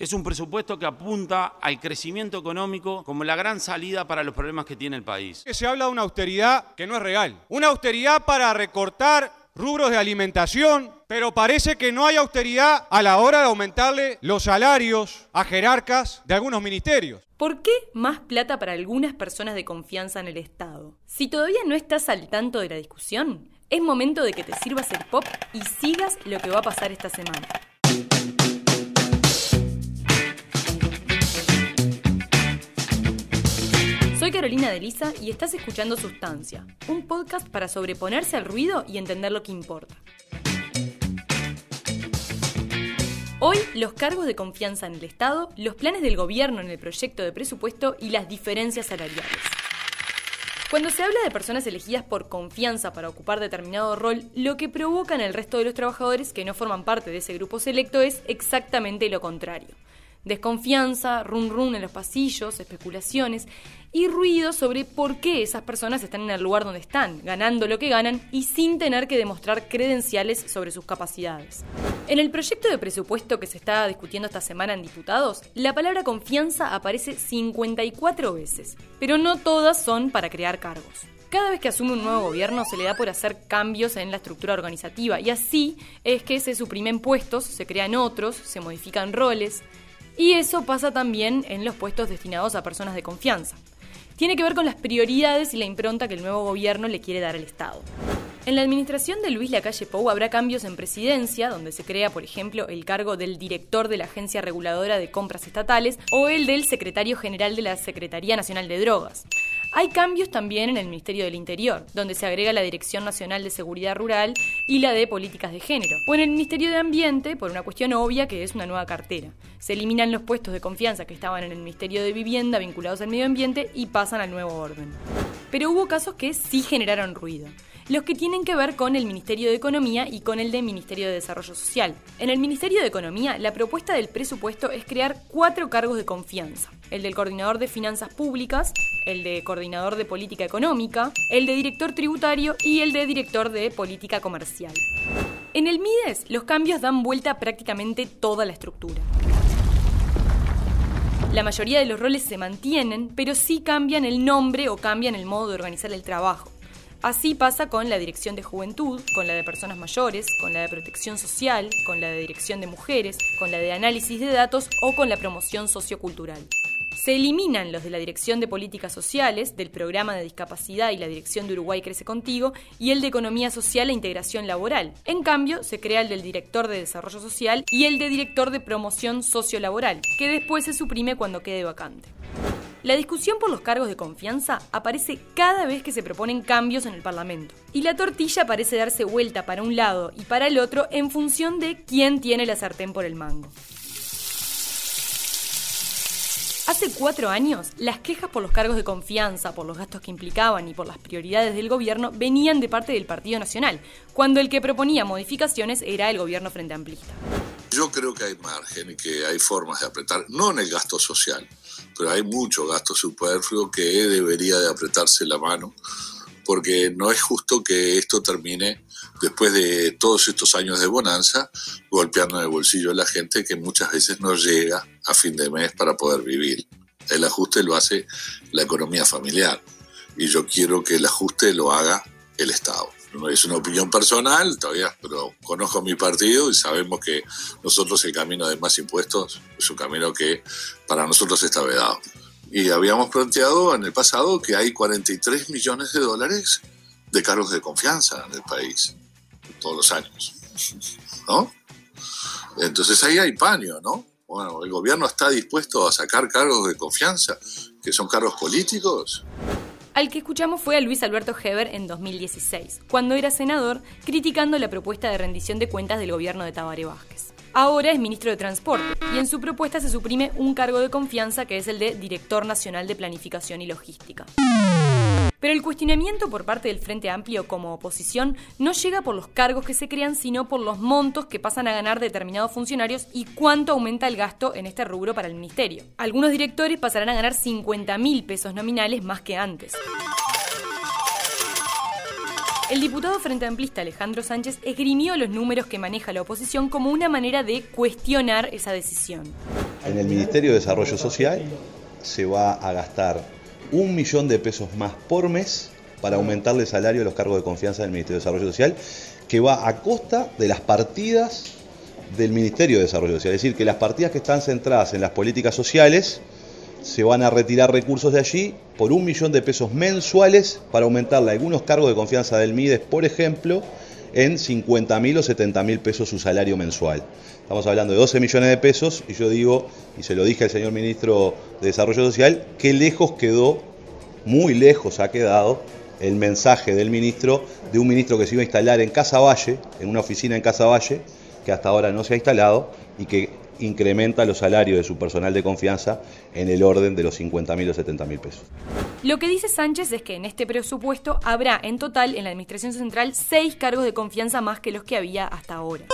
Es un presupuesto que apunta al crecimiento económico como la gran salida para los problemas que tiene el país. Se habla de una austeridad que no es real. Una austeridad para recortar rubros de alimentación, pero parece que no hay austeridad a la hora de aumentarle los salarios a jerarcas de algunos ministerios. ¿Por qué más plata para algunas personas de confianza en el Estado? Si todavía no estás al tanto de la discusión, es momento de que te sirvas el pop y sigas lo que va a pasar esta semana. De Lisa y estás escuchando Sustancia, un podcast para sobreponerse al ruido y entender lo que importa. Hoy, los cargos de confianza en el Estado, los planes del gobierno en el proyecto de presupuesto y las diferencias salariales. Cuando se habla de personas elegidas por confianza para ocupar determinado rol, lo que provoca en el resto de los trabajadores que no forman parte de ese grupo selecto es exactamente lo contrario desconfianza, run run en los pasillos, especulaciones y ruido sobre por qué esas personas están en el lugar donde están, ganando lo que ganan y sin tener que demostrar credenciales sobre sus capacidades. En el proyecto de presupuesto que se está discutiendo esta semana en diputados, la palabra confianza aparece 54 veces, pero no todas son para crear cargos. Cada vez que asume un nuevo gobierno se le da por hacer cambios en la estructura organizativa y así es que se suprimen puestos, se crean otros, se modifican roles, y eso pasa también en los puestos destinados a personas de confianza. Tiene que ver con las prioridades y la impronta que el nuevo gobierno le quiere dar al Estado. En la administración de Luis Lacalle Pou habrá cambios en presidencia, donde se crea, por ejemplo, el cargo del director de la Agencia Reguladora de Compras Estatales o el del secretario general de la Secretaría Nacional de Drogas. Hay cambios también en el Ministerio del Interior, donde se agrega la Dirección Nacional de Seguridad Rural y la de Políticas de Género. O en el Ministerio de Ambiente, por una cuestión obvia que es una nueva cartera. Se eliminan los puestos de confianza que estaban en el Ministerio de Vivienda vinculados al medio ambiente y pasan al nuevo orden. Pero hubo casos que sí generaron ruido los que tienen que ver con el Ministerio de Economía y con el del Ministerio de Desarrollo Social. En el Ministerio de Economía, la propuesta del presupuesto es crear cuatro cargos de confianza. El del coordinador de finanzas públicas, el de coordinador de política económica, el de director tributario y el de director de política comercial. En el MIDES, los cambios dan vuelta a prácticamente toda la estructura. La mayoría de los roles se mantienen, pero sí cambian el nombre o cambian el modo de organizar el trabajo. Así pasa con la dirección de juventud, con la de personas mayores, con la de protección social, con la de dirección de mujeres, con la de análisis de datos o con la promoción sociocultural. Se eliminan los de la Dirección de Políticas Sociales, del Programa de Discapacidad y la Dirección de Uruguay Crece Contigo, y el de Economía Social e Integración Laboral. En cambio, se crea el del Director de Desarrollo Social y el de Director de Promoción Sociolaboral, que después se suprime cuando quede vacante. La discusión por los cargos de confianza aparece cada vez que se proponen cambios en el Parlamento. Y la tortilla parece darse vuelta para un lado y para el otro en función de quién tiene la sartén por el mango. Hace cuatro años, las quejas por los cargos de confianza, por los gastos que implicaban y por las prioridades del gobierno venían de parte del Partido Nacional, cuando el que proponía modificaciones era el gobierno frente amplista. Yo creo que hay margen y que hay formas de apretar, no en el gasto social, pero hay mucho gasto superfluo que debería de apretarse la mano, porque no es justo que esto termine después de todos estos años de bonanza, golpeando en el bolsillo de la gente que muchas veces no llega a fin de mes para poder vivir. El ajuste lo hace la economía familiar y yo quiero que el ajuste lo haga el Estado. No es una opinión personal todavía, pero conozco mi partido y sabemos que nosotros el camino de más impuestos es un camino que para nosotros está vedado. Y habíamos planteado en el pasado que hay 43 millones de dólares de cargos de confianza en el país, todos los años. ¿No? Entonces ahí hay paño, ¿no? Bueno, el gobierno está dispuesto a sacar cargos de confianza, que son cargos políticos. Al que escuchamos fue a Luis Alberto Heber en 2016, cuando era senador, criticando la propuesta de rendición de cuentas del gobierno de Tabaré Vázquez. Ahora es ministro de Transporte y en su propuesta se suprime un cargo de confianza que es el de Director Nacional de Planificación y Logística. Pero el cuestionamiento por parte del Frente Amplio como oposición no llega por los cargos que se crean, sino por los montos que pasan a ganar determinados funcionarios y cuánto aumenta el gasto en este rubro para el ministerio. Algunos directores pasarán a ganar 50 mil pesos nominales más que antes. El diputado frente amplista Alejandro Sánchez esgrimió los números que maneja la oposición como una manera de cuestionar esa decisión. En el Ministerio de Desarrollo Social se va a gastar un millón de pesos más por mes para aumentarle el salario a los cargos de confianza del Ministerio de Desarrollo Social, que va a costa de las partidas del Ministerio de Desarrollo Social. Es decir, que las partidas que están centradas en las políticas sociales se van a retirar recursos de allí por un millón de pesos mensuales para aumentarle algunos cargos de confianza del MIDES, por ejemplo, en 50 mil o 70 mil pesos su salario mensual. Estamos hablando de 12 millones de pesos y yo digo, y se lo dije al señor ministro de Desarrollo Social, que lejos quedó, muy lejos ha quedado el mensaje del ministro, de un ministro que se iba a instalar en Casa Valle, en una oficina en Casa Valle, que hasta ahora no se ha instalado y que incrementa los salarios de su personal de confianza en el orden de los 50 mil o 70 mil pesos. Lo que dice Sánchez es que en este presupuesto habrá en total en la Administración Central seis cargos de confianza más que los que había hasta ahora.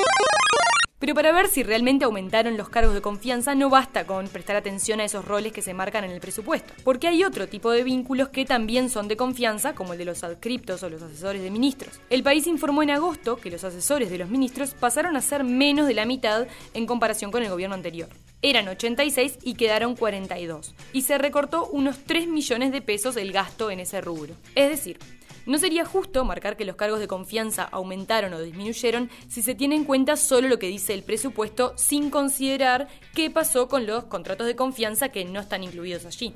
Pero para ver si realmente aumentaron los cargos de confianza no basta con prestar atención a esos roles que se marcan en el presupuesto, porque hay otro tipo de vínculos que también son de confianza, como el de los adscriptos o los asesores de ministros. El país informó en agosto que los asesores de los ministros pasaron a ser menos de la mitad en comparación con el gobierno anterior. Eran 86 y quedaron 42, y se recortó unos 3 millones de pesos el gasto en ese rubro. Es decir, no sería justo marcar que los cargos de confianza aumentaron o disminuyeron si se tiene en cuenta solo lo que dice el presupuesto sin considerar qué pasó con los contratos de confianza que no están incluidos allí.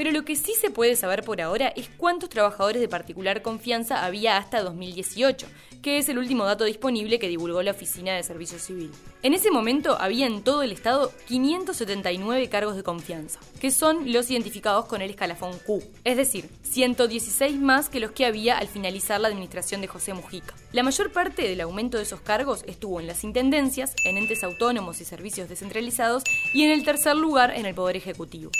Pero lo que sí se puede saber por ahora es cuántos trabajadores de particular confianza había hasta 2018, que es el último dato disponible que divulgó la Oficina de Servicio Civil. En ese momento había en todo el estado 579 cargos de confianza, que son los identificados con el escalafón Q, es decir, 116 más que los que había al finalizar la administración de José Mujica. La mayor parte del aumento de esos cargos estuvo en las intendencias, en entes autónomos y servicios descentralizados y en el tercer lugar en el Poder Ejecutivo.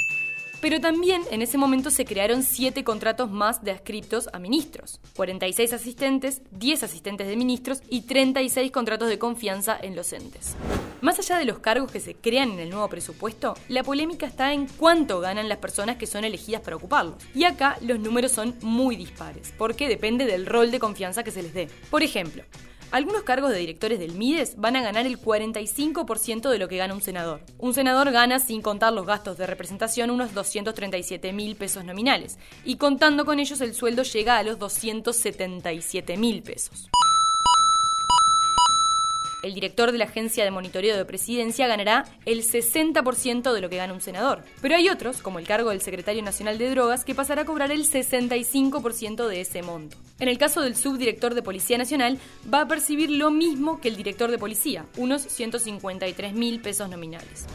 Pero también en ese momento se crearon siete contratos más de adscriptos a ministros, 46 asistentes, 10 asistentes de ministros y 36 contratos de confianza en los entes. Más allá de los cargos que se crean en el nuevo presupuesto, la polémica está en cuánto ganan las personas que son elegidas para ocuparlos. Y acá los números son muy dispares, porque depende del rol de confianza que se les dé. Por ejemplo, algunos cargos de directores del MIDES van a ganar el 45% de lo que gana un senador. Un senador gana, sin contar los gastos de representación, unos 237 mil pesos nominales, y contando con ellos el sueldo llega a los 277 mil pesos. El director de la Agencia de Monitoreo de Presidencia ganará el 60% de lo que gana un senador. Pero hay otros, como el cargo del Secretario Nacional de Drogas, que pasará a cobrar el 65% de ese monto. En el caso del subdirector de Policía Nacional, va a percibir lo mismo que el director de policía, unos 153 mil pesos nominales.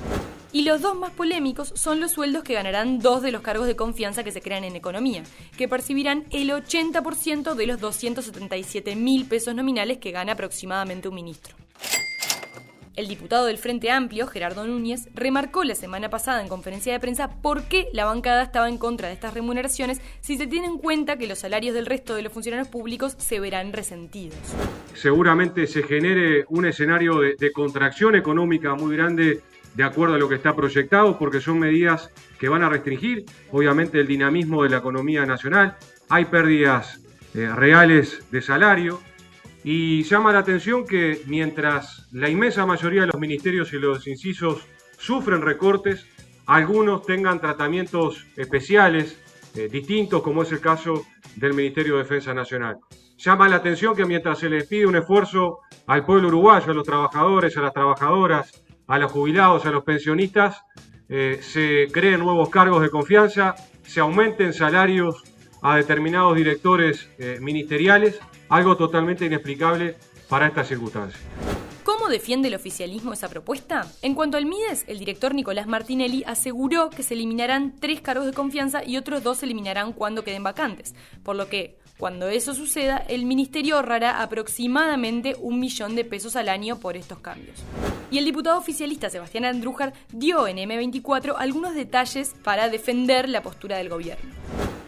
Y los dos más polémicos son los sueldos que ganarán dos de los cargos de confianza que se crean en economía, que percibirán el 80% de los 277 mil pesos nominales que gana aproximadamente un ministro. El diputado del Frente Amplio, Gerardo Núñez, remarcó la semana pasada en conferencia de prensa por qué la bancada estaba en contra de estas remuneraciones si se tiene en cuenta que los salarios del resto de los funcionarios públicos se verán resentidos. Seguramente se genere un escenario de, contracción económica muy grande de acuerdo a lo que está proyectado, porque son medidas que van a restringir, obviamente, el dinamismo de la economía nacional. Hay pérdidas eh, reales de salario y llama la atención que mientras la inmensa mayoría de los ministerios y los incisos sufren recortes, algunos tengan tratamientos especiales, eh, distintos, como es el caso del Ministerio de Defensa Nacional. Llama la atención que mientras se les pide un esfuerzo al pueblo uruguayo, a los trabajadores, a las trabajadoras, a los jubilados, a los pensionistas, eh, se creen nuevos cargos de confianza, se aumenten salarios a determinados directores eh, ministeriales, algo totalmente inexplicable para estas circunstancias. ¿Cómo defiende el oficialismo esa propuesta? En cuanto al MIDES, el director Nicolás Martinelli aseguró que se eliminarán tres cargos de confianza y otros dos se eliminarán cuando queden vacantes, por lo que cuando eso suceda, el ministerio ahorrará aproximadamente un millón de pesos al año por estos cambios. Y el diputado oficialista Sebastián Andrújar dio en M24 algunos detalles para defender la postura del gobierno.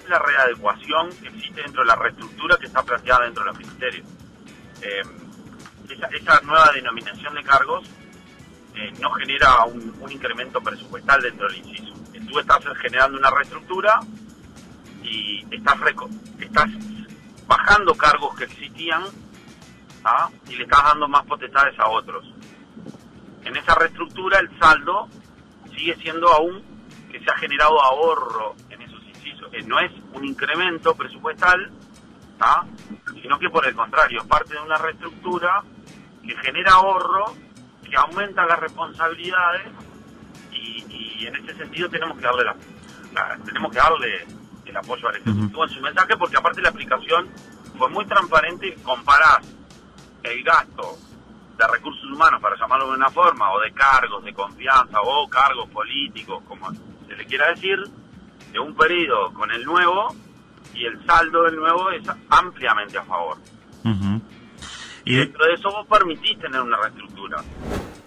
La readecuación que existe dentro de la reestructura que está planteada dentro de los ministerios. Eh, esa, nueva denominación de cargos eh, no genera un, incremento presupuestal dentro del inciso. Tú estás generando una reestructura y estás, estás bajando cargos que existían ¿ah? y le estás dando más potestades a otros. En esa reestructura el saldo sigue siendo aún que se ha generado ahorro no es un incremento presupuestal, sino que por el contrario, es parte de una reestructura que genera ahorro, que aumenta las responsabilidades y, en ese sentido tenemos que darle la, tenemos que darle el apoyo al Ejecutivo en su mensaje porque aparte la aplicación fue muy transparente, comparás el gasto de recursos humanos, para llamarlo de una forma, o de cargos de confianza, o cargos políticos, como se le quiera decir, de un periodo con el nuevo, y el saldo del nuevo es ampliamente a favor. Y dentro de eso vos permitís tener una reestructura.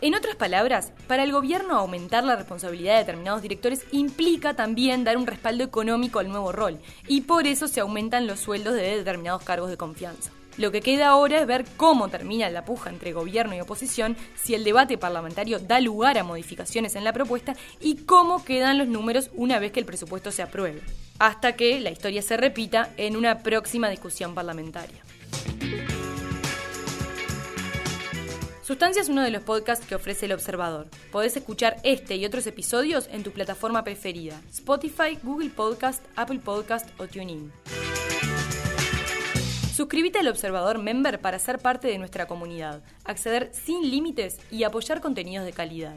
En otras palabras, para el gobierno aumentar la responsabilidad de determinados directores implica también dar un respaldo económico al nuevo rol, y por eso se aumentan los sueldos de determinados cargos de confianza. Lo que queda ahora es ver cómo termina la puja entre gobierno y oposición, si el debate parlamentario da lugar a modificaciones en la propuesta y cómo quedan los números una vez que el presupuesto se apruebe, hasta que la historia se repita en una próxima discusión parlamentaria. Sustancia es uno de los podcasts que ofrece El Observador. Podés escuchar este y otros episodios en tu plataforma preferida, Spotify, Google Podcast, Apple Podcast o TuneIn. Suscríbete al Observador Member para ser parte de nuestra comunidad, acceder sin límites y apoyar contenidos de calidad.